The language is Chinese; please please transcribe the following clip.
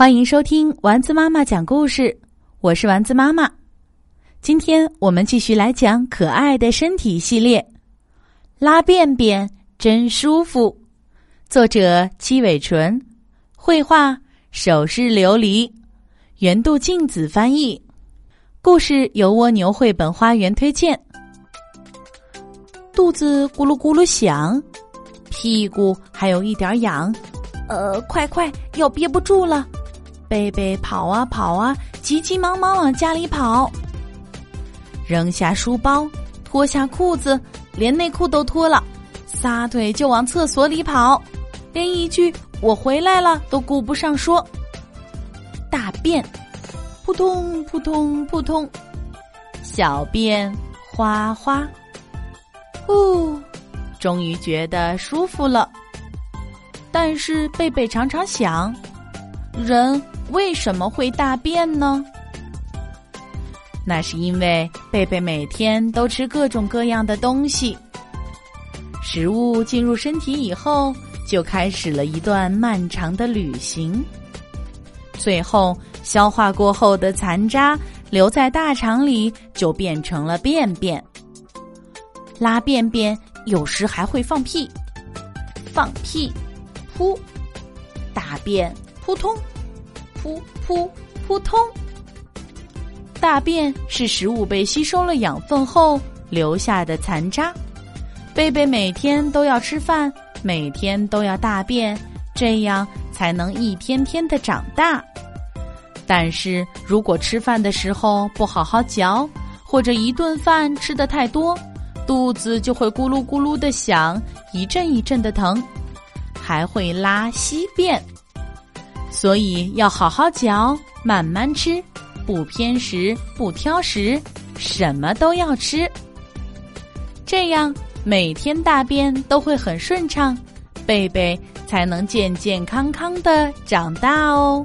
欢迎收听丸子妈妈讲故事，我是丸子妈妈。今天我们继续来讲可爱的身体系列，拉便便真舒服。作者七尾纯，绘画手势琉璃，原度镜子翻译。故事由蜗牛绘本花园推荐。肚子咕噜咕噜响，屁股还有一点痒，呃，快快要憋不住了。贝贝跑啊跑啊，急急忙忙往家里跑，扔下书包，脱下裤子，连内裤都脱了，撒腿就往厕所里跑，连一句“我回来了”都顾不上说。大便，扑通扑通扑通，小便哗哗，呼，终于觉得舒服了。但是贝贝常常想，人。为什么会大便呢？那是因为贝贝每天都吃各种各样的东西，食物进入身体以后，就开始了一段漫长的旅行。最后消化过后的残渣留在大肠里，就变成了便便。拉便便有时还会放屁，放屁，噗，大便，扑通。扑扑扑通，大便是食物被吸收了养分后留下的残渣。贝贝每天都要吃饭，每天都要大便，这样才能一天天的长大。但是如果吃饭的时候不好好嚼，或者一顿饭吃的太多，肚子就会咕噜咕噜的响，一阵一阵的疼，还会拉稀便。所以要好好嚼，慢慢吃，不偏食，不挑食，什么都要吃。这样每天大便都会很顺畅，贝贝才能健健康康的长大哦。